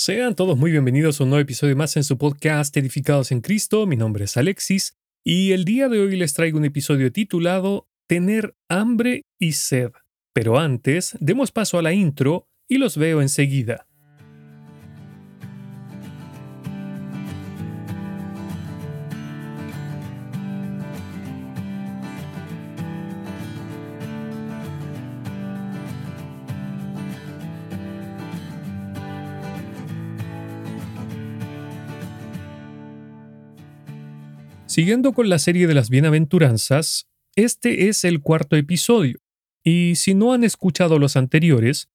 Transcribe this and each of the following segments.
Sean todos muy bienvenidos a un nuevo episodio más en su podcast Edificados en Cristo. Mi nombre es Alexis y el día de hoy les traigo un episodio titulado Tener hambre y sed. Pero antes, demos paso a la intro y los veo enseguida. Siguiendo con la serie de las bienaventuranzas, este es el cuarto episodio, y si no han escuchado los anteriores,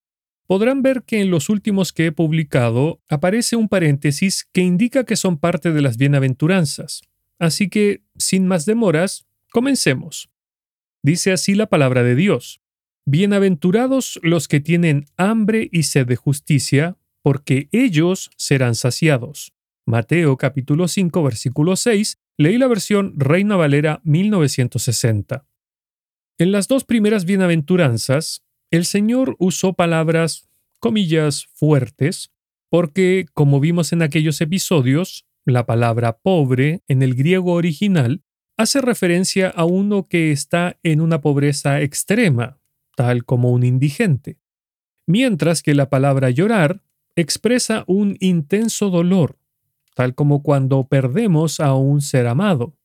podrán ver que en los últimos que he publicado aparece un paréntesis que indica que son parte de las bienaventuranzas. Así que, sin más demoras, comencemos. Dice así la palabra de Dios. Bienaventurados los que tienen hambre y sed de justicia, porque ellos serán saciados. Mateo capítulo 5 versículo 6 Leí la versión Reina Valera 1960. En las dos primeras bienaventuranzas, el Señor usó palabras, comillas, fuertes, porque, como vimos en aquellos episodios, la palabra pobre en el griego original hace referencia a uno que está en una pobreza extrema, tal como un indigente, mientras que la palabra llorar expresa un intenso dolor, tal como cuando perdemos a un ser amado.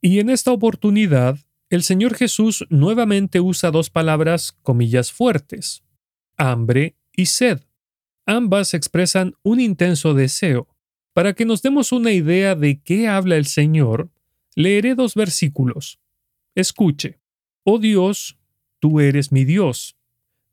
Y en esta oportunidad, el Señor Jesús nuevamente usa dos palabras comillas fuertes, hambre y sed. Ambas expresan un intenso deseo. Para que nos demos una idea de qué habla el Señor, leeré dos versículos. Escuche, oh Dios, tú eres mi Dios,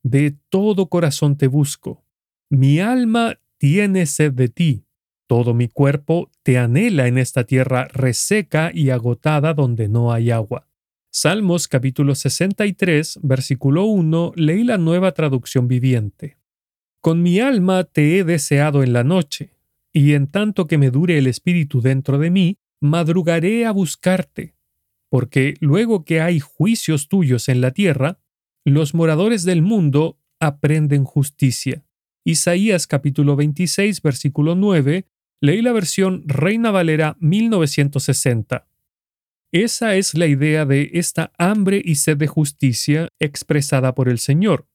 de todo corazón te busco. Mi alma tiene sed de ti todo mi cuerpo te anhela en esta tierra reseca y agotada donde no hay agua. Salmos capítulo 63, versículo 1, leí la nueva traducción viviente. Con mi alma te he deseado en la noche, y en tanto que me dure el espíritu dentro de mí, madrugaré a buscarte, porque luego que hay juicios tuyos en la tierra, los moradores del mundo aprenden justicia. Isaías capítulo 26, versículo 9, Leí la versión Reina Valera 1960. Esa es la idea de esta hambre y sed de justicia expresada por el Señor.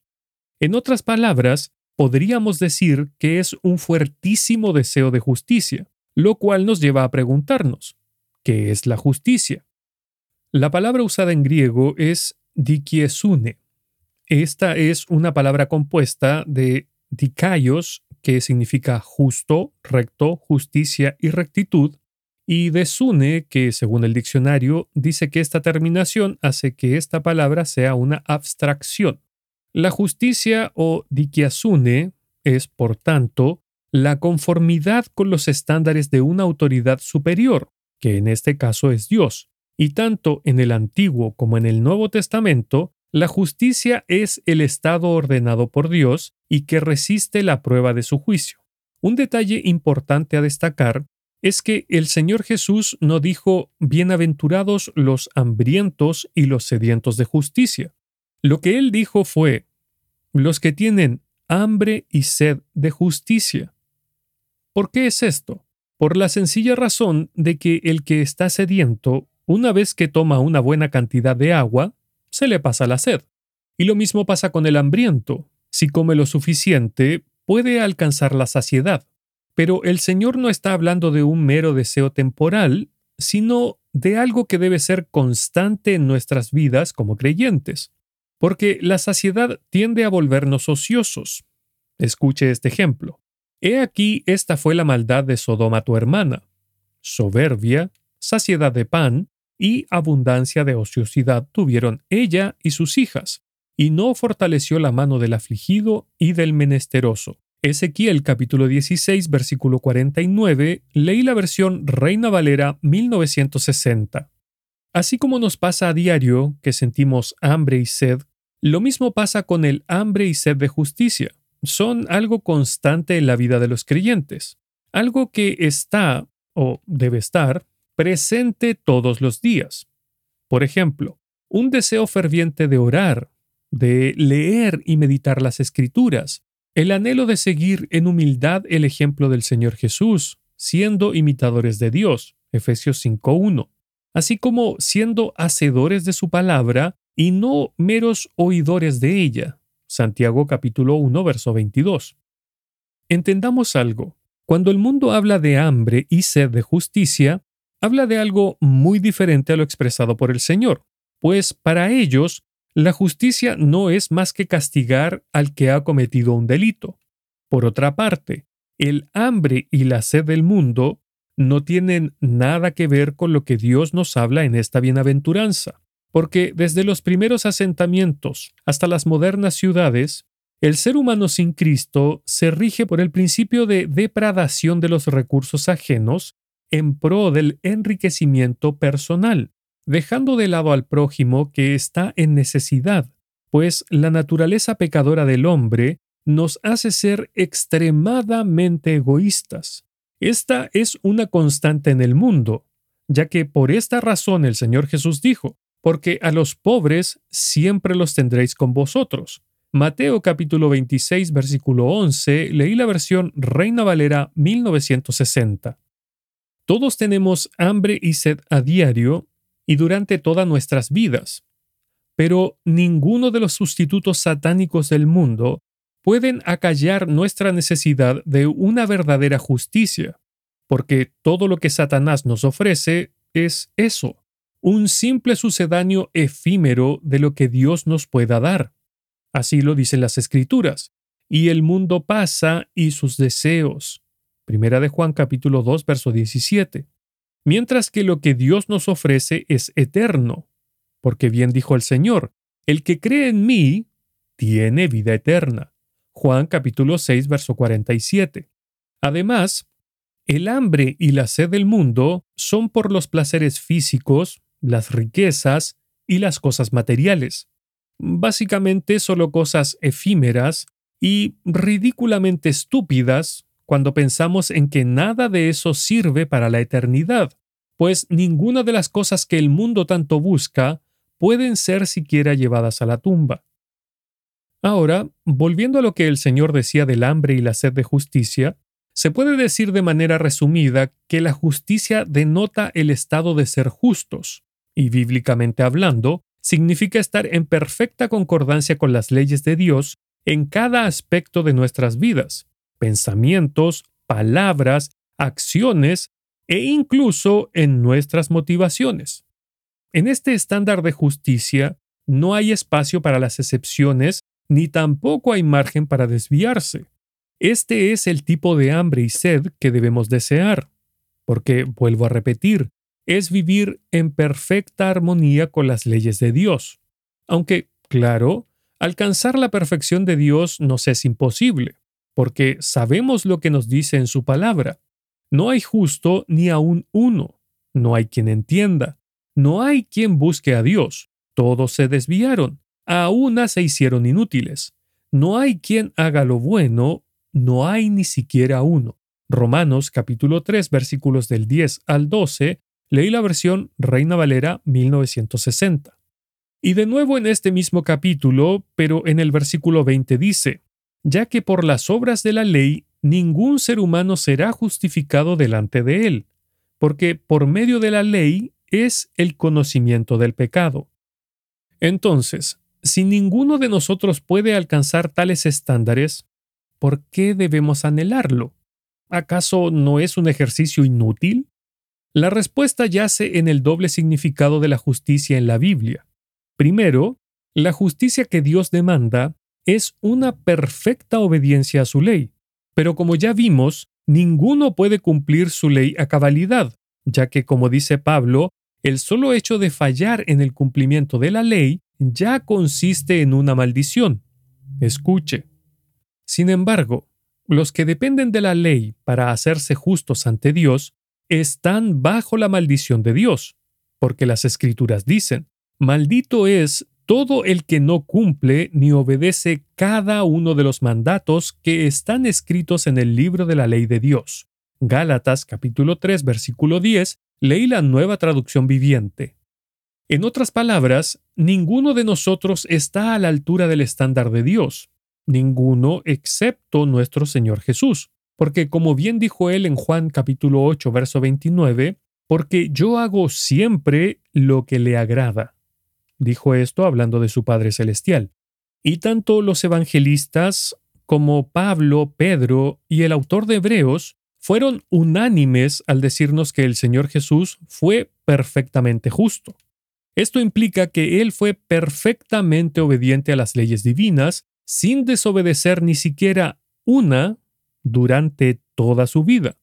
En otras palabras, podríamos decir que es un fuertísimo deseo de justicia, lo cual nos lleva a preguntarnos, ¿qué es la justicia? La palabra usada en griego es dikiesune. Esta es una palabra compuesta de dikaios que significa justo, recto, justicia y rectitud, y desune, que según el diccionario dice que esta terminación hace que esta palabra sea una abstracción. La justicia o dikiasune es, por tanto, la conformidad con los estándares de una autoridad superior, que en este caso es Dios, y tanto en el Antiguo como en el Nuevo Testamento la justicia es el estado ordenado por Dios y que resiste la prueba de su juicio. Un detalle importante a destacar es que el Señor Jesús no dijo bienaventurados los hambrientos y los sedientos de justicia. Lo que él dijo fue los que tienen hambre y sed de justicia. ¿Por qué es esto? Por la sencilla razón de que el que está sediento, una vez que toma una buena cantidad de agua, se le pasa la sed. Y lo mismo pasa con el hambriento. Si come lo suficiente, puede alcanzar la saciedad. Pero el Señor no está hablando de un mero deseo temporal, sino de algo que debe ser constante en nuestras vidas como creyentes. Porque la saciedad tiende a volvernos ociosos. Escuche este ejemplo. He aquí esta fue la maldad de Sodoma tu hermana. Soberbia, saciedad de pan, y abundancia de ociosidad tuvieron ella y sus hijas, y no fortaleció la mano del afligido y del menesteroso. Ezequiel capítulo 16 versículo 49, leí la versión Reina Valera 1960. Así como nos pasa a diario que sentimos hambre y sed, lo mismo pasa con el hambre y sed de justicia. Son algo constante en la vida de los creyentes, algo que está, o debe estar, presente todos los días. Por ejemplo, un deseo ferviente de orar, de leer y meditar las escrituras, el anhelo de seguir en humildad el ejemplo del Señor Jesús, siendo imitadores de Dios, Efesios 5.1, así como siendo hacedores de su palabra y no meros oidores de ella, Santiago capítulo 1, verso 22. Entendamos algo. Cuando el mundo habla de hambre y sed de justicia, habla de algo muy diferente a lo expresado por el Señor, pues para ellos la justicia no es más que castigar al que ha cometido un delito. Por otra parte, el hambre y la sed del mundo no tienen nada que ver con lo que Dios nos habla en esta bienaventuranza, porque desde los primeros asentamientos hasta las modernas ciudades, el ser humano sin Cristo se rige por el principio de depradación de los recursos ajenos en pro del enriquecimiento personal, dejando de lado al prójimo que está en necesidad, pues la naturaleza pecadora del hombre nos hace ser extremadamente egoístas. Esta es una constante en el mundo, ya que por esta razón el Señor Jesús dijo, porque a los pobres siempre los tendréis con vosotros, Mateo capítulo 26 versículo 11, leí la versión Reina Valera 1960. Todos tenemos hambre y sed a diario y durante todas nuestras vidas, pero ninguno de los sustitutos satánicos del mundo pueden acallar nuestra necesidad de una verdadera justicia, porque todo lo que Satanás nos ofrece es eso, un simple sucedáneo efímero de lo que Dios nos pueda dar. Así lo dicen las Escrituras. Y el mundo pasa y sus deseos. Primera de Juan capítulo 2 verso 17. Mientras que lo que Dios nos ofrece es eterno. Porque bien dijo el Señor, el que cree en mí tiene vida eterna. Juan capítulo 6 verso 47. Además, el hambre y la sed del mundo son por los placeres físicos, las riquezas y las cosas materiales básicamente solo cosas efímeras y ridículamente estúpidas cuando pensamos en que nada de eso sirve para la eternidad, pues ninguna de las cosas que el mundo tanto busca pueden ser siquiera llevadas a la tumba. Ahora, volviendo a lo que el Señor decía del hambre y la sed de justicia, se puede decir de manera resumida que la justicia denota el estado de ser justos, y bíblicamente hablando, significa estar en perfecta concordancia con las leyes de Dios en cada aspecto de nuestras vidas, pensamientos, palabras, acciones e incluso en nuestras motivaciones. En este estándar de justicia no hay espacio para las excepciones ni tampoco hay margen para desviarse. Este es el tipo de hambre y sed que debemos desear, porque, vuelvo a repetir, es vivir en perfecta armonía con las leyes de Dios. Aunque, claro, alcanzar la perfección de Dios nos es imposible, porque sabemos lo que nos dice en su palabra. No hay justo ni aun uno, no hay quien entienda, no hay quien busque a Dios, todos se desviaron, a una se hicieron inútiles. No hay quien haga lo bueno, no hay ni siquiera uno. Romanos capítulo 3 versículos del 10 al 12 Leí la versión Reina Valera 1960. Y de nuevo en este mismo capítulo, pero en el versículo 20 dice, ya que por las obras de la ley ningún ser humano será justificado delante de él, porque por medio de la ley es el conocimiento del pecado. Entonces, si ninguno de nosotros puede alcanzar tales estándares, ¿por qué debemos anhelarlo? ¿Acaso no es un ejercicio inútil? La respuesta yace en el doble significado de la justicia en la Biblia. Primero, la justicia que Dios demanda es una perfecta obediencia a su ley, pero como ya vimos, ninguno puede cumplir su ley a cabalidad, ya que, como dice Pablo, el solo hecho de fallar en el cumplimiento de la ley ya consiste en una maldición. Escuche. Sin embargo, los que dependen de la ley para hacerse justos ante Dios están bajo la maldición de Dios, porque las escrituras dicen, maldito es todo el que no cumple ni obedece cada uno de los mandatos que están escritos en el libro de la ley de Dios. Gálatas capítulo 3 versículo 10, leí la nueva traducción viviente. En otras palabras, ninguno de nosotros está a la altura del estándar de Dios, ninguno excepto nuestro Señor Jesús. Porque como bien dijo él en Juan capítulo 8, verso 29, porque yo hago siempre lo que le agrada. Dijo esto hablando de su Padre Celestial. Y tanto los evangelistas como Pablo, Pedro y el autor de Hebreos fueron unánimes al decirnos que el Señor Jesús fue perfectamente justo. Esto implica que Él fue perfectamente obediente a las leyes divinas, sin desobedecer ni siquiera una durante toda su vida.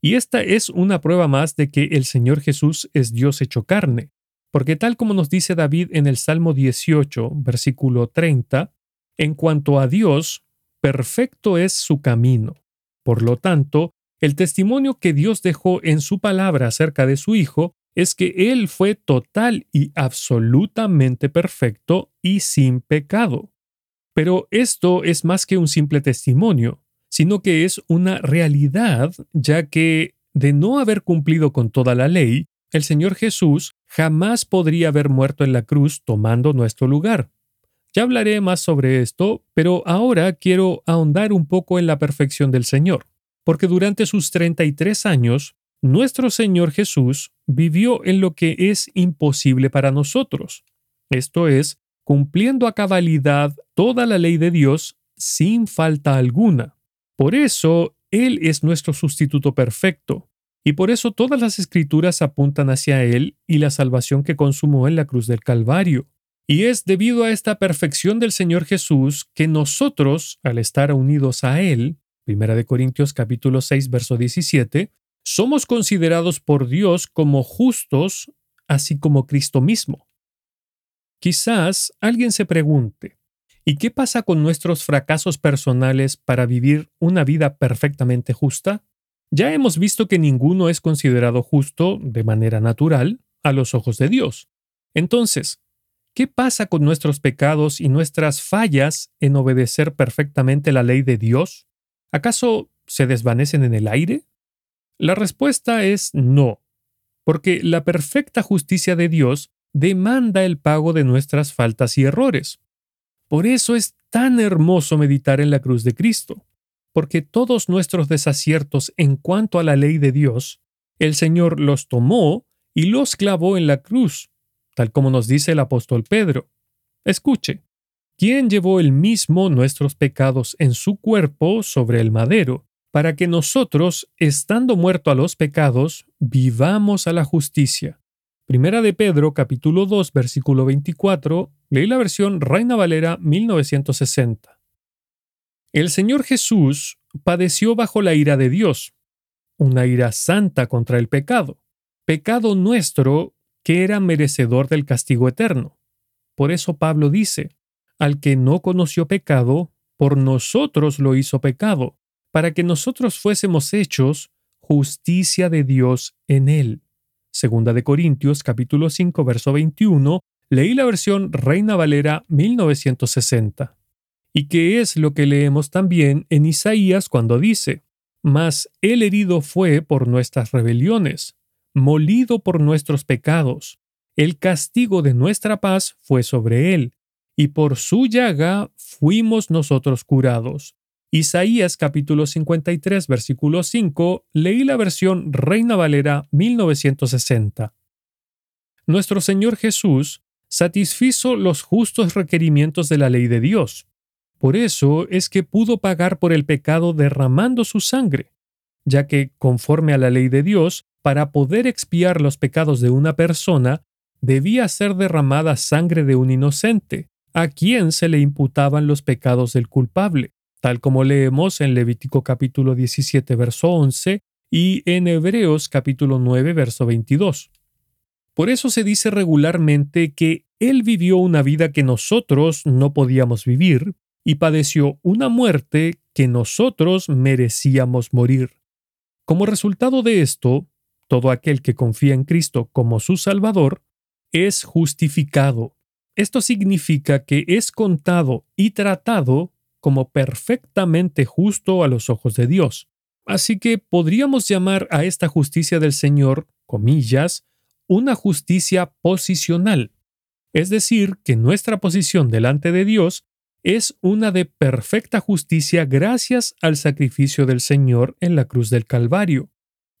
Y esta es una prueba más de que el Señor Jesús es Dios hecho carne, porque tal como nos dice David en el Salmo 18, versículo 30, en cuanto a Dios, perfecto es su camino. Por lo tanto, el testimonio que Dios dejó en su palabra acerca de su Hijo es que Él fue total y absolutamente perfecto y sin pecado. Pero esto es más que un simple testimonio, sino que es una realidad, ya que de no haber cumplido con toda la ley, el Señor Jesús jamás podría haber muerto en la cruz tomando nuestro lugar. Ya hablaré más sobre esto, pero ahora quiero ahondar un poco en la perfección del Señor porque durante sus 33 años, nuestro Señor Jesús vivió en lo que es imposible para nosotros, esto es, cumpliendo a cabalidad toda la ley de Dios sin falta alguna. Por eso, Él es nuestro sustituto perfecto, y por eso todas las escrituras apuntan hacia Él y la salvación que consumó en la cruz del Calvario. Y es debido a esta perfección del Señor Jesús que nosotros, al estar unidos a Él, Primera de Corintios capítulo 6 verso 17, somos considerados por Dios como justos, así como Cristo mismo. Quizás alguien se pregunte, ¿y qué pasa con nuestros fracasos personales para vivir una vida perfectamente justa? Ya hemos visto que ninguno es considerado justo de manera natural a los ojos de Dios. Entonces, ¿qué pasa con nuestros pecados y nuestras fallas en obedecer perfectamente la ley de Dios? ¿Acaso se desvanecen en el aire? La respuesta es no, porque la perfecta justicia de Dios demanda el pago de nuestras faltas y errores. Por eso es tan hermoso meditar en la cruz de Cristo, porque todos nuestros desaciertos en cuanto a la ley de Dios, el Señor los tomó y los clavó en la cruz, tal como nos dice el apóstol Pedro. Escuche, quien llevó el mismo nuestros pecados en su cuerpo sobre el madero, para que nosotros, estando muertos a los pecados, vivamos a la justicia. Primera de Pedro, capítulo 2, versículo 24, leí la versión Reina Valera 1960. El Señor Jesús padeció bajo la ira de Dios, una ira santa contra el pecado, pecado nuestro que era merecedor del castigo eterno. Por eso Pablo dice, al que no conoció pecado, por nosotros lo hizo pecado, para que nosotros fuésemos hechos justicia de Dios en él. Segunda de Corintios capítulo 5 verso 21, leí la versión Reina Valera 1960. ¿Y qué es lo que leemos también en Isaías cuando dice, Mas el herido fue por nuestras rebeliones, molido por nuestros pecados, el castigo de nuestra paz fue sobre él, y por su llaga fuimos nosotros curados. Isaías capítulo 53 versículo 5, leí la versión Reina Valera 1960. Nuestro Señor Jesús satisfizo los justos requerimientos de la ley de Dios. Por eso es que pudo pagar por el pecado derramando su sangre, ya que, conforme a la ley de Dios, para poder expiar los pecados de una persona, debía ser derramada sangre de un inocente, a quien se le imputaban los pecados del culpable, tal como leemos en Levítico capítulo 17, verso 11 y en Hebreos capítulo 9, verso 22. Por eso se dice regularmente que Él vivió una vida que nosotros no podíamos vivir y padeció una muerte que nosotros merecíamos morir. Como resultado de esto, todo aquel que confía en Cristo como su Salvador es justificado esto significa que es contado y tratado como perfectamente justo a los ojos de Dios. Así que podríamos llamar a esta justicia del Señor, comillas, una justicia posicional. Es decir, que nuestra posición delante de Dios es una de perfecta justicia gracias al sacrificio del Señor en la cruz del Calvario.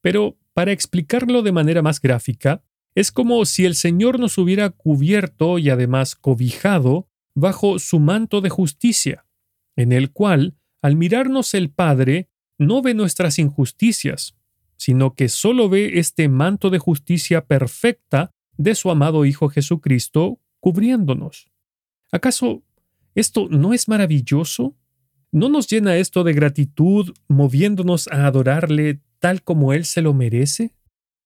Pero, para explicarlo de manera más gráfica, es como si el Señor nos hubiera cubierto y además cobijado bajo su manto de justicia, en el cual, al mirarnos el Padre, no ve nuestras injusticias, sino que solo ve este manto de justicia perfecta de su amado Hijo Jesucristo cubriéndonos. ¿Acaso esto no es maravilloso? ¿No nos llena esto de gratitud moviéndonos a adorarle tal como Él se lo merece?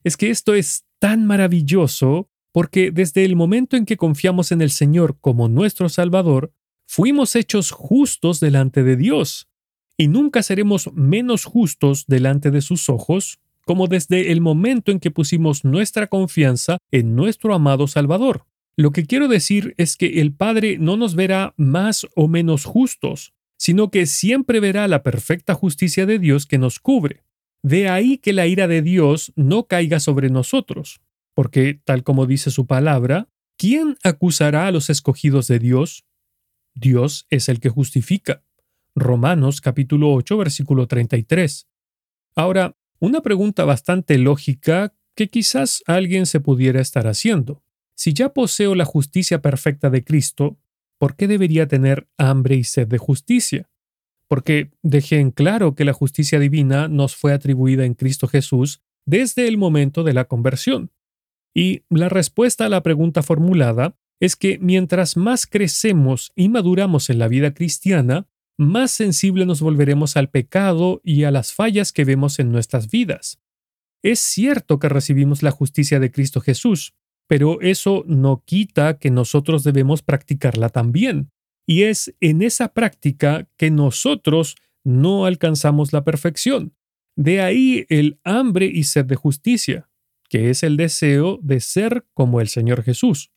Es que esto es tan maravilloso porque desde el momento en que confiamos en el Señor como nuestro Salvador, fuimos hechos justos delante de Dios, y nunca seremos menos justos delante de sus ojos como desde el momento en que pusimos nuestra confianza en nuestro amado Salvador. Lo que quiero decir es que el Padre no nos verá más o menos justos, sino que siempre verá la perfecta justicia de Dios que nos cubre. De ahí que la ira de Dios no caiga sobre nosotros, porque, tal como dice su palabra, ¿quién acusará a los escogidos de Dios? Dios es el que justifica. Romanos capítulo 8 versículo 33. Ahora, una pregunta bastante lógica que quizás alguien se pudiera estar haciendo. Si ya poseo la justicia perfecta de Cristo, ¿por qué debería tener hambre y sed de justicia? Porque dejé en claro que la justicia divina nos fue atribuida en Cristo Jesús desde el momento de la conversión. Y la respuesta a la pregunta formulada es que mientras más crecemos y maduramos en la vida cristiana, más sensible nos volveremos al pecado y a las fallas que vemos en nuestras vidas. Es cierto que recibimos la justicia de Cristo Jesús, pero eso no quita que nosotros debemos practicarla también. Y es en esa práctica que nosotros no alcanzamos la perfección. De ahí el hambre y sed de justicia, que es el deseo de ser como el Señor Jesús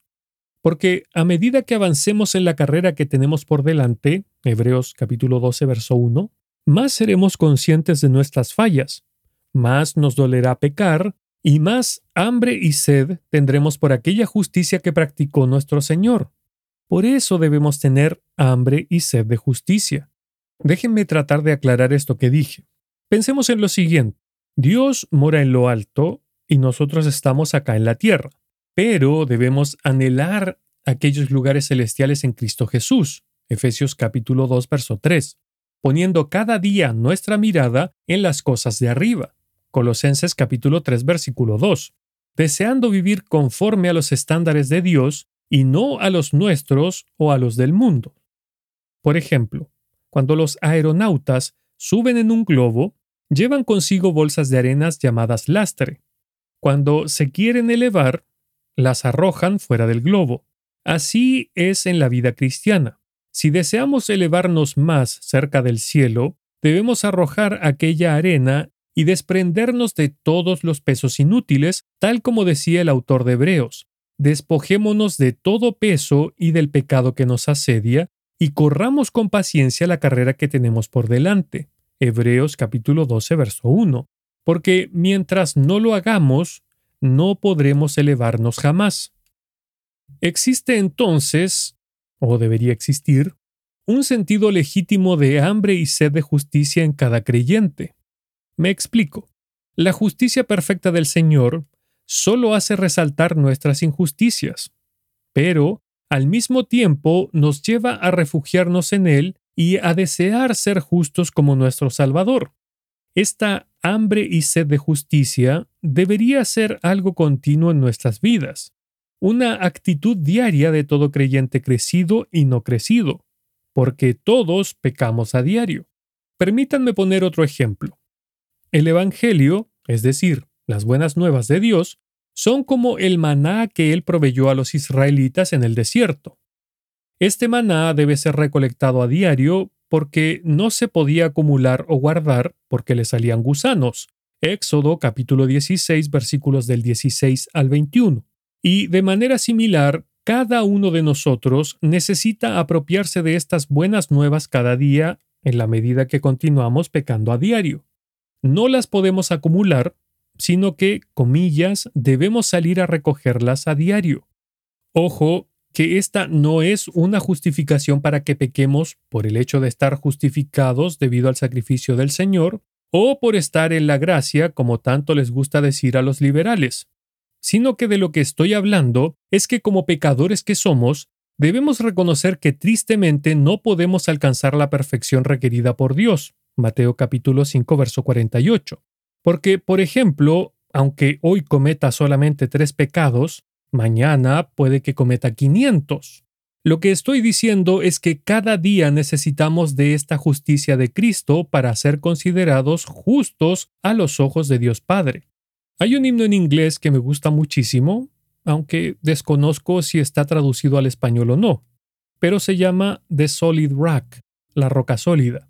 porque a medida que avancemos en la carrera que tenemos por delante, Hebreos capítulo 12, verso 1, más seremos conscientes de nuestras fallas, más nos dolerá pecar, y más hambre y sed tendremos por aquella justicia que practicó nuestro Señor. Por eso debemos tener hambre y sed de justicia. Déjenme tratar de aclarar esto que dije. Pensemos en lo siguiente. Dios mora en lo alto y nosotros estamos acá en la tierra pero debemos anhelar aquellos lugares celestiales en Cristo Jesús. Efesios capítulo 2, verso 3, poniendo cada día nuestra mirada en las cosas de arriba. Colosenses capítulo 3, versículo 2, deseando vivir conforme a los estándares de Dios y no a los nuestros o a los del mundo. Por ejemplo, cuando los aeronautas suben en un globo, llevan consigo bolsas de arenas llamadas lastre. Cuando se quieren elevar, las arrojan fuera del globo. Así es en la vida cristiana. Si deseamos elevarnos más cerca del cielo, debemos arrojar aquella arena y desprendernos de todos los pesos inútiles, tal como decía el autor de Hebreos. Despojémonos de todo peso y del pecado que nos asedia, y corramos con paciencia la carrera que tenemos por delante. Hebreos capítulo 12, verso 1. Porque mientras no lo hagamos, no podremos elevarnos jamás. Existe entonces, o debería existir, un sentido legítimo de hambre y sed de justicia en cada creyente. Me explico. La justicia perfecta del Señor solo hace resaltar nuestras injusticias, pero al mismo tiempo nos lleva a refugiarnos en Él y a desear ser justos como nuestro Salvador. Esta hambre y sed de justicia debería ser algo continuo en nuestras vidas, una actitud diaria de todo creyente crecido y no crecido, porque todos pecamos a diario. Permítanme poner otro ejemplo. El Evangelio, es decir, las buenas nuevas de Dios, son como el maná que Él proveyó a los israelitas en el desierto. Este maná debe ser recolectado a diario porque no se podía acumular o guardar porque le salían gusanos. Éxodo capítulo 16 versículos del 16 al 21. Y de manera similar, cada uno de nosotros necesita apropiarse de estas buenas nuevas cada día en la medida que continuamos pecando a diario. No las podemos acumular, sino que, comillas, debemos salir a recogerlas a diario. Ojo, que esta no es una justificación para que pequemos por el hecho de estar justificados debido al sacrificio del Señor, o por estar en la gracia, como tanto les gusta decir a los liberales, sino que de lo que estoy hablando es que como pecadores que somos, debemos reconocer que tristemente no podemos alcanzar la perfección requerida por Dios. Mateo capítulo 5, verso 48. Porque, por ejemplo, aunque hoy cometa solamente tres pecados, mañana puede que cometa 500. Lo que estoy diciendo es que cada día necesitamos de esta justicia de Cristo para ser considerados justos a los ojos de Dios Padre. Hay un himno en inglés que me gusta muchísimo, aunque desconozco si está traducido al español o no, pero se llama The Solid Rock, la roca sólida.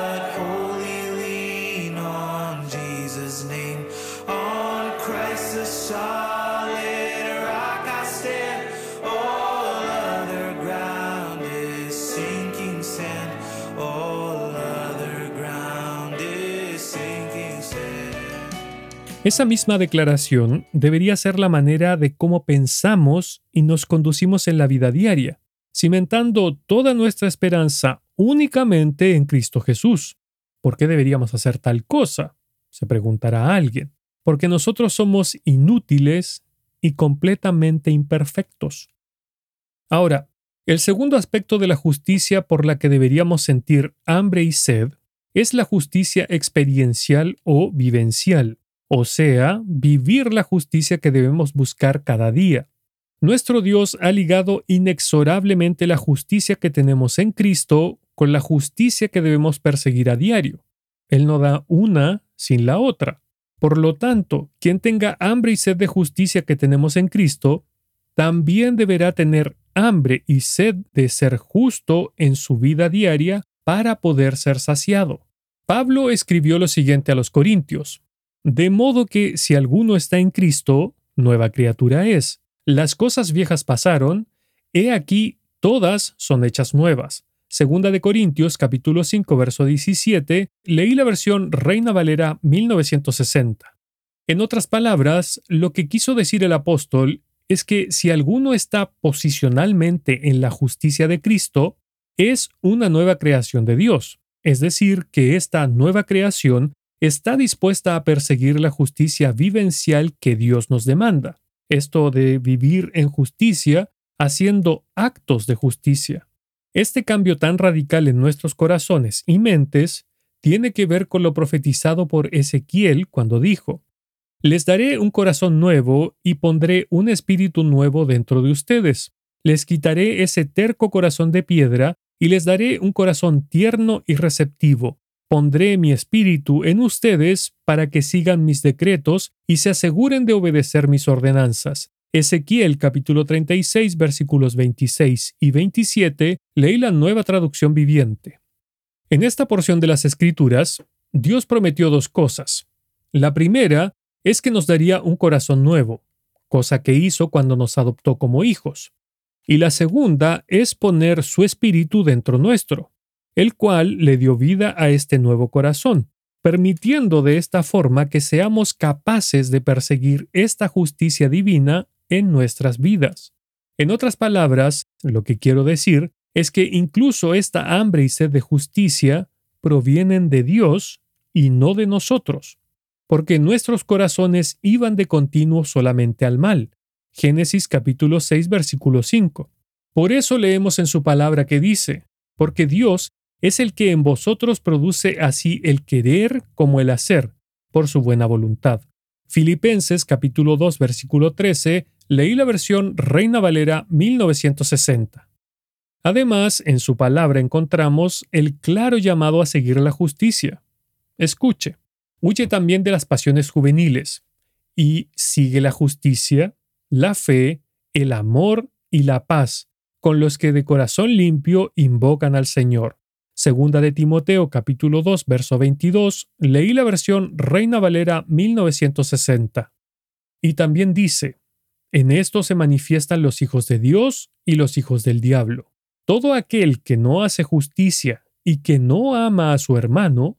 Esa misma declaración debería ser la manera de cómo pensamos y nos conducimos en la vida diaria, cimentando toda nuestra esperanza únicamente en Cristo Jesús. ¿Por qué deberíamos hacer tal cosa? se preguntará alguien. Porque nosotros somos inútiles y completamente imperfectos. Ahora, el segundo aspecto de la justicia por la que deberíamos sentir hambre y sed es la justicia experiencial o vivencial o sea, vivir la justicia que debemos buscar cada día. Nuestro Dios ha ligado inexorablemente la justicia que tenemos en Cristo con la justicia que debemos perseguir a diario. Él no da una sin la otra. Por lo tanto, quien tenga hambre y sed de justicia que tenemos en Cristo, también deberá tener hambre y sed de ser justo en su vida diaria para poder ser saciado. Pablo escribió lo siguiente a los Corintios. De modo que si alguno está en Cristo, nueva criatura es. Las cosas viejas pasaron, he aquí todas son hechas nuevas. Segunda de Corintios capítulo 5 verso 17, leí la versión Reina Valera 1960. En otras palabras, lo que quiso decir el apóstol es que si alguno está posicionalmente en la justicia de Cristo, es una nueva creación de Dios. Es decir, que esta nueva creación está dispuesta a perseguir la justicia vivencial que Dios nos demanda. Esto de vivir en justicia haciendo actos de justicia. Este cambio tan radical en nuestros corazones y mentes tiene que ver con lo profetizado por Ezequiel cuando dijo, Les daré un corazón nuevo y pondré un espíritu nuevo dentro de ustedes. Les quitaré ese terco corazón de piedra y les daré un corazón tierno y receptivo Pondré mi espíritu en ustedes para que sigan mis decretos y se aseguren de obedecer mis ordenanzas. Ezequiel capítulo 36 versículos 26 y 27 leí la nueva traducción viviente. En esta porción de las Escrituras, Dios prometió dos cosas. La primera es que nos daría un corazón nuevo, cosa que hizo cuando nos adoptó como hijos. Y la segunda es poner su espíritu dentro nuestro el cual le dio vida a este nuevo corazón, permitiendo de esta forma que seamos capaces de perseguir esta justicia divina en nuestras vidas. En otras palabras, lo que quiero decir es que incluso esta hambre y sed de justicia provienen de Dios y no de nosotros, porque nuestros corazones iban de continuo solamente al mal. Génesis capítulo 6 versículo 5. Por eso leemos en su palabra que dice, porque Dios es el que en vosotros produce así el querer como el hacer, por su buena voluntad. Filipenses capítulo 2 versículo 13, leí la versión Reina Valera 1960. Además, en su palabra encontramos el claro llamado a seguir la justicia. Escuche, huye también de las pasiones juveniles y sigue la justicia, la fe, el amor y la paz, con los que de corazón limpio invocan al Señor. Segunda de Timoteo capítulo 2 verso 22, leí la versión Reina Valera 1960. Y también dice, en esto se manifiestan los hijos de Dios y los hijos del diablo. Todo aquel que no hace justicia y que no ama a su hermano,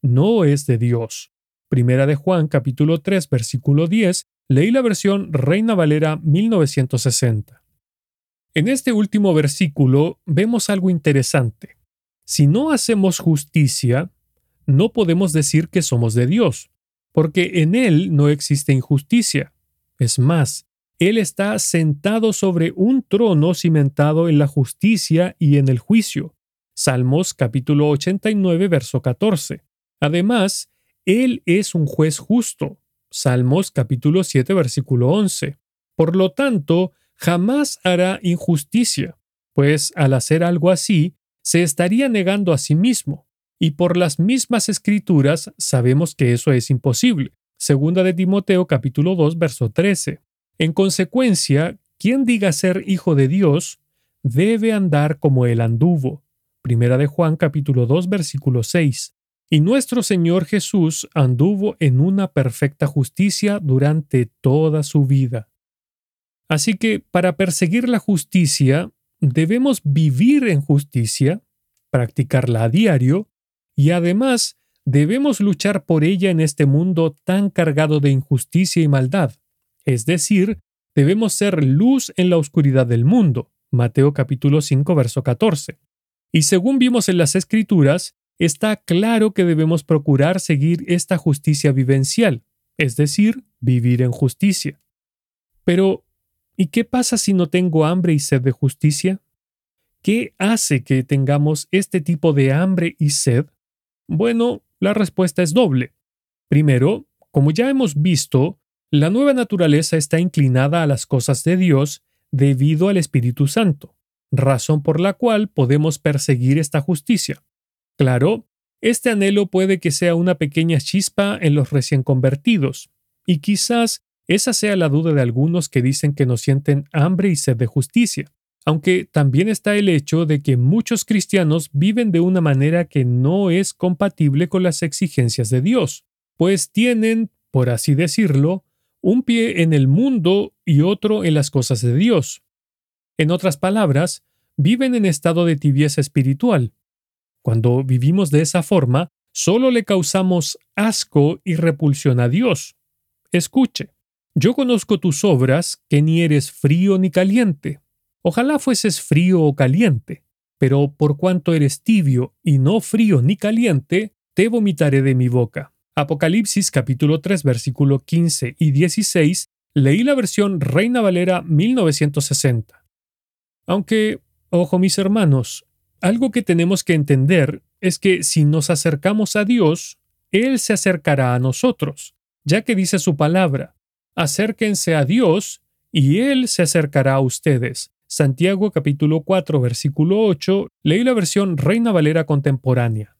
no es de Dios. Primera de Juan capítulo 3 versículo 10, leí la versión Reina Valera 1960. En este último versículo vemos algo interesante. Si no hacemos justicia, no podemos decir que somos de Dios, porque en Él no existe injusticia. Es más, Él está sentado sobre un trono cimentado en la justicia y en el juicio. Salmos capítulo 89, verso 14. Además, Él es un juez justo. Salmos capítulo 7, versículo 11. Por lo tanto, jamás hará injusticia, pues al hacer algo así, se estaría negando a sí mismo, y por las mismas escrituras sabemos que eso es imposible. Segunda de Timoteo capítulo 2 verso 13. En consecuencia, quien diga ser hijo de Dios debe andar como él anduvo. Primera de Juan capítulo 2 versículo 6. Y nuestro Señor Jesús anduvo en una perfecta justicia durante toda su vida. Así que para perseguir la justicia debemos vivir en justicia, practicarla a diario, y además debemos luchar por ella en este mundo tan cargado de injusticia y maldad. Es decir, debemos ser luz en la oscuridad del mundo. Mateo capítulo 5, verso 14. Y según vimos en las Escrituras, está claro que debemos procurar seguir esta justicia vivencial, es decir, vivir en justicia. Pero, ¿Y qué pasa si no tengo hambre y sed de justicia? ¿Qué hace que tengamos este tipo de hambre y sed? Bueno, la respuesta es doble. Primero, como ya hemos visto, la nueva naturaleza está inclinada a las cosas de Dios debido al Espíritu Santo, razón por la cual podemos perseguir esta justicia. Claro, este anhelo puede que sea una pequeña chispa en los recién convertidos, y quizás esa sea la duda de algunos que dicen que no sienten hambre y sed de justicia, aunque también está el hecho de que muchos cristianos viven de una manera que no es compatible con las exigencias de Dios, pues tienen, por así decirlo, un pie en el mundo y otro en las cosas de Dios. En otras palabras, viven en estado de tibieza espiritual. Cuando vivimos de esa forma, solo le causamos asco y repulsión a Dios. Escuche, yo conozco tus obras, que ni eres frío ni caliente. Ojalá fueses frío o caliente, pero por cuanto eres tibio y no frío ni caliente, te vomitaré de mi boca. Apocalipsis capítulo 3 versículo 15 y 16, leí la versión Reina Valera 1960. Aunque, ojo mis hermanos, algo que tenemos que entender es que si nos acercamos a Dios, Él se acercará a nosotros, ya que dice su palabra, acérquense a Dios y Él se acercará a ustedes. Santiago capítulo 4 versículo 8, leí la versión Reina Valera contemporánea.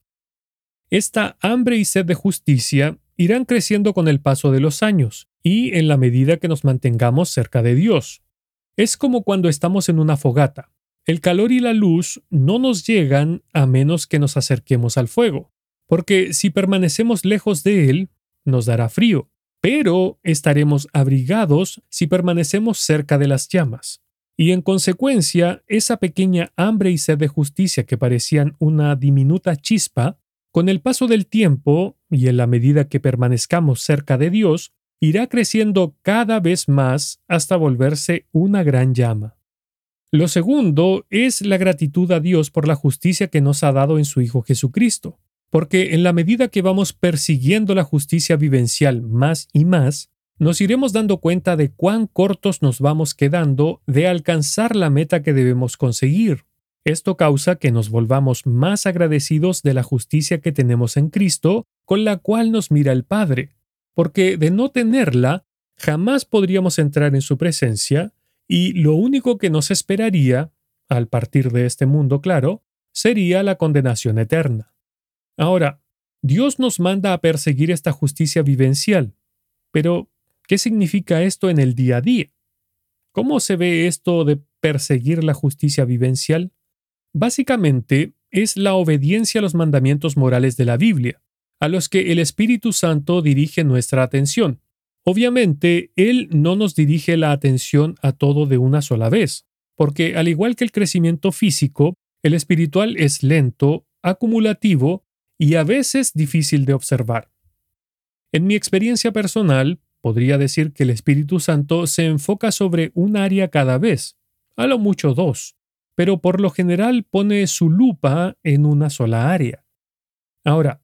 Esta hambre y sed de justicia irán creciendo con el paso de los años y en la medida que nos mantengamos cerca de Dios. Es como cuando estamos en una fogata. El calor y la luz no nos llegan a menos que nos acerquemos al fuego, porque si permanecemos lejos de él, nos dará frío pero estaremos abrigados si permanecemos cerca de las llamas. Y en consecuencia, esa pequeña hambre y sed de justicia que parecían una diminuta chispa, con el paso del tiempo y en la medida que permanezcamos cerca de Dios, irá creciendo cada vez más hasta volverse una gran llama. Lo segundo es la gratitud a Dios por la justicia que nos ha dado en su Hijo Jesucristo porque en la medida que vamos persiguiendo la justicia vivencial más y más, nos iremos dando cuenta de cuán cortos nos vamos quedando de alcanzar la meta que debemos conseguir. Esto causa que nos volvamos más agradecidos de la justicia que tenemos en Cristo, con la cual nos mira el Padre, porque de no tenerla, jamás podríamos entrar en su presencia, y lo único que nos esperaría, al partir de este mundo claro, sería la condenación eterna. Ahora, Dios nos manda a perseguir esta justicia vivencial, pero ¿qué significa esto en el día a día? ¿Cómo se ve esto de perseguir la justicia vivencial? Básicamente, es la obediencia a los mandamientos morales de la Biblia, a los que el Espíritu Santo dirige nuestra atención. Obviamente, Él no nos dirige la atención a todo de una sola vez, porque al igual que el crecimiento físico, el espiritual es lento, acumulativo y a veces difícil de observar. En mi experiencia personal, podría decir que el Espíritu Santo se enfoca sobre un área cada vez, a lo mucho dos, pero por lo general pone su lupa en una sola área. Ahora,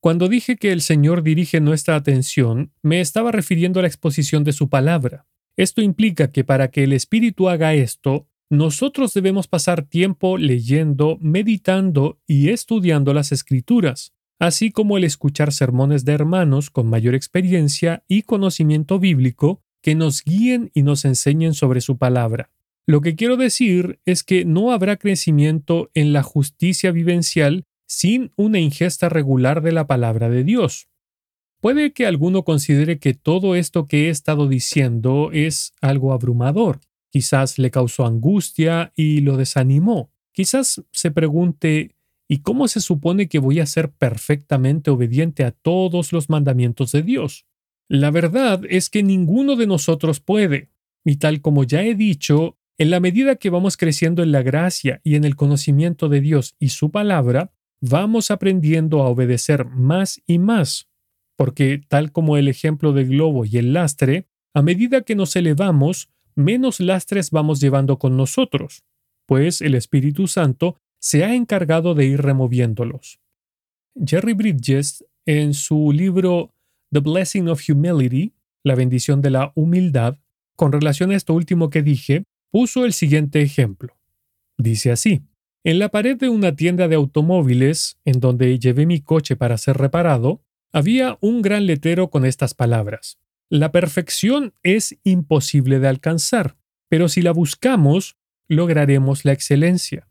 cuando dije que el Señor dirige nuestra atención, me estaba refiriendo a la exposición de su palabra. Esto implica que para que el Espíritu haga esto, nosotros debemos pasar tiempo leyendo, meditando y estudiando las Escrituras, así como el escuchar sermones de hermanos con mayor experiencia y conocimiento bíblico que nos guíen y nos enseñen sobre su palabra. Lo que quiero decir es que no habrá crecimiento en la justicia vivencial sin una ingesta regular de la palabra de Dios. Puede que alguno considere que todo esto que he estado diciendo es algo abrumador. Quizás le causó angustia y lo desanimó. Quizás se pregunte, ¿y cómo se supone que voy a ser perfectamente obediente a todos los mandamientos de Dios? La verdad es que ninguno de nosotros puede. Y tal como ya he dicho, en la medida que vamos creciendo en la gracia y en el conocimiento de Dios y su palabra, vamos aprendiendo a obedecer más y más, porque tal como el ejemplo del globo y el lastre, a medida que nos elevamos, menos lastres vamos llevando con nosotros, pues el Espíritu Santo se ha encargado de ir removiéndolos. Jerry Bridges, en su libro The Blessing of Humility, la bendición de la humildad, con relación a esto último que dije, puso el siguiente ejemplo. Dice así, en la pared de una tienda de automóviles, en donde llevé mi coche para ser reparado, había un gran letrero con estas palabras. La perfección es imposible de alcanzar, pero si la buscamos, lograremos la excelencia.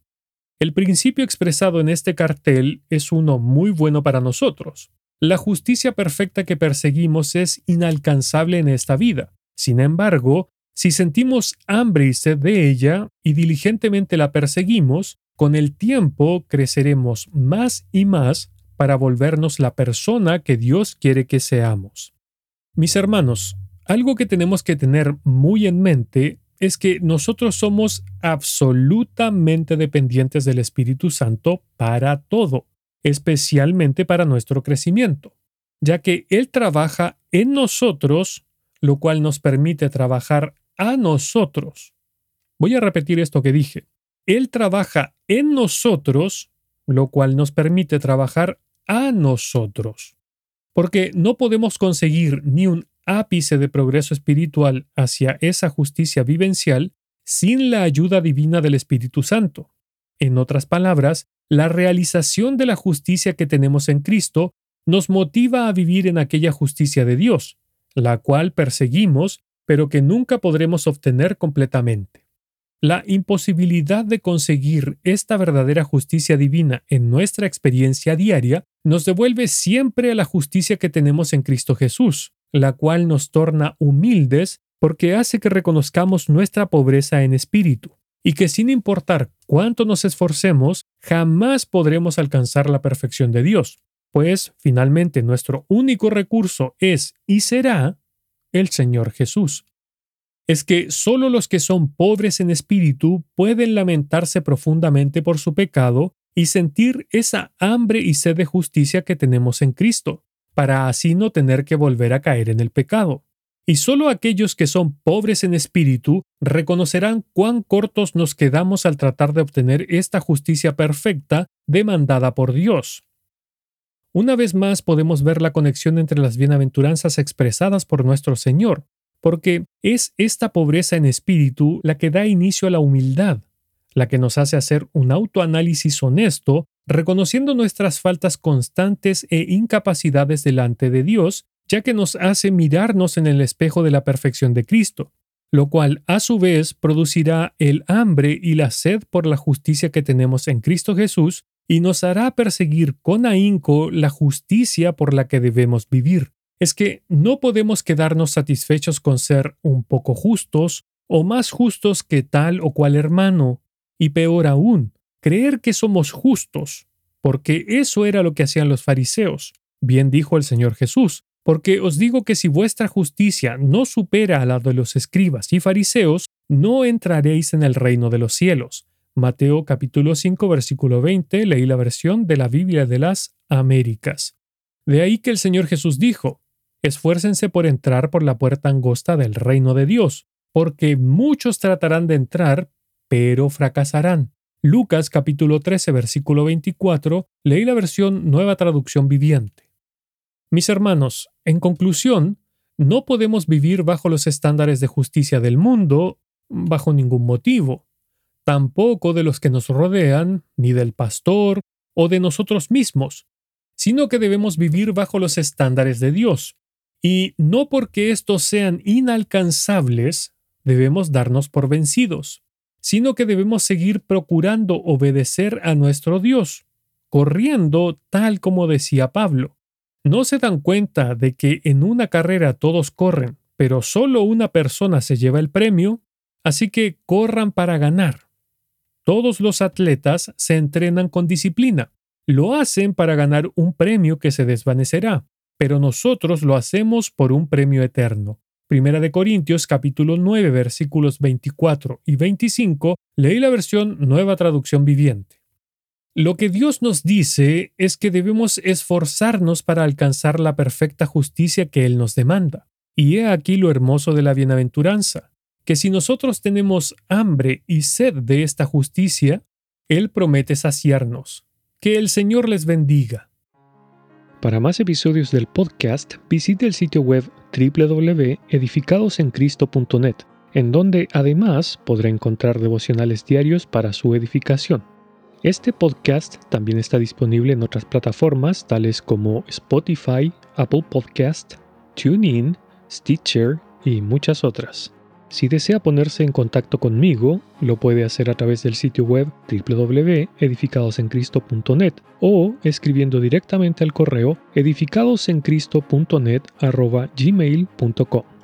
El principio expresado en este cartel es uno muy bueno para nosotros. La justicia perfecta que perseguimos es inalcanzable en esta vida. Sin embargo, si sentimos hambre y sed de ella y diligentemente la perseguimos, con el tiempo creceremos más y más para volvernos la persona que Dios quiere que seamos. Mis hermanos, algo que tenemos que tener muy en mente es que nosotros somos absolutamente dependientes del Espíritu Santo para todo, especialmente para nuestro crecimiento, ya que Él trabaja en nosotros, lo cual nos permite trabajar a nosotros. Voy a repetir esto que dije. Él trabaja en nosotros, lo cual nos permite trabajar a nosotros. Porque no podemos conseguir ni un ápice de progreso espiritual hacia esa justicia vivencial sin la ayuda divina del Espíritu Santo. En otras palabras, la realización de la justicia que tenemos en Cristo nos motiva a vivir en aquella justicia de Dios, la cual perseguimos, pero que nunca podremos obtener completamente. La imposibilidad de conseguir esta verdadera justicia divina en nuestra experiencia diaria nos devuelve siempre a la justicia que tenemos en Cristo Jesús, la cual nos torna humildes porque hace que reconozcamos nuestra pobreza en espíritu, y que sin importar cuánto nos esforcemos, jamás podremos alcanzar la perfección de Dios, pues finalmente nuestro único recurso es y será el Señor Jesús es que solo los que son pobres en espíritu pueden lamentarse profundamente por su pecado y sentir esa hambre y sed de justicia que tenemos en Cristo, para así no tener que volver a caer en el pecado. Y solo aquellos que son pobres en espíritu reconocerán cuán cortos nos quedamos al tratar de obtener esta justicia perfecta demandada por Dios. Una vez más podemos ver la conexión entre las bienaventuranzas expresadas por nuestro Señor, porque es esta pobreza en espíritu la que da inicio a la humildad, la que nos hace hacer un autoanálisis honesto, reconociendo nuestras faltas constantes e incapacidades delante de Dios, ya que nos hace mirarnos en el espejo de la perfección de Cristo, lo cual a su vez producirá el hambre y la sed por la justicia que tenemos en Cristo Jesús y nos hará perseguir con ahínco la justicia por la que debemos vivir es que no podemos quedarnos satisfechos con ser un poco justos o más justos que tal o cual hermano, y peor aún, creer que somos justos, porque eso era lo que hacían los fariseos. Bien dijo el Señor Jesús, porque os digo que si vuestra justicia no supera a la de los escribas y fariseos, no entraréis en el reino de los cielos. Mateo capítulo 5 versículo 20 leí la versión de la Biblia de las Américas. De ahí que el Señor Jesús dijo, esfuércense por entrar por la puerta angosta del reino de Dios, porque muchos tratarán de entrar, pero fracasarán. Lucas capítulo 13 versículo 24, leí la versión Nueva Traducción Viviente. Mis hermanos, en conclusión, no podemos vivir bajo los estándares de justicia del mundo bajo ningún motivo, tampoco de los que nos rodean, ni del pastor o de nosotros mismos, sino que debemos vivir bajo los estándares de Dios. Y no porque estos sean inalcanzables, debemos darnos por vencidos, sino que debemos seguir procurando obedecer a nuestro Dios, corriendo tal como decía Pablo. ¿No se dan cuenta de que en una carrera todos corren, pero solo una persona se lleva el premio? Así que corran para ganar. Todos los atletas se entrenan con disciplina. Lo hacen para ganar un premio que se desvanecerá, pero nosotros lo hacemos por un premio eterno. Primera de Corintios capítulo 9 versículos 24 y 25, leí la versión Nueva Traducción Viviente. Lo que Dios nos dice es que debemos esforzarnos para alcanzar la perfecta justicia que Él nos demanda. Y he aquí lo hermoso de la bienaventuranza, que si nosotros tenemos hambre y sed de esta justicia, Él promete saciarnos. Que el Señor les bendiga. Para más episodios del podcast, visite el sitio web www.edificadosencristo.net, en donde además podrá encontrar devocionales diarios para su edificación. Este podcast también está disponible en otras plataformas tales como Spotify, Apple Podcast, TuneIn, Stitcher y muchas otras. Si desea ponerse en contacto conmigo, lo puede hacer a través del sitio web www.edificadosencristo.net o escribiendo directamente al correo edificadosencristo.net@gmail.com.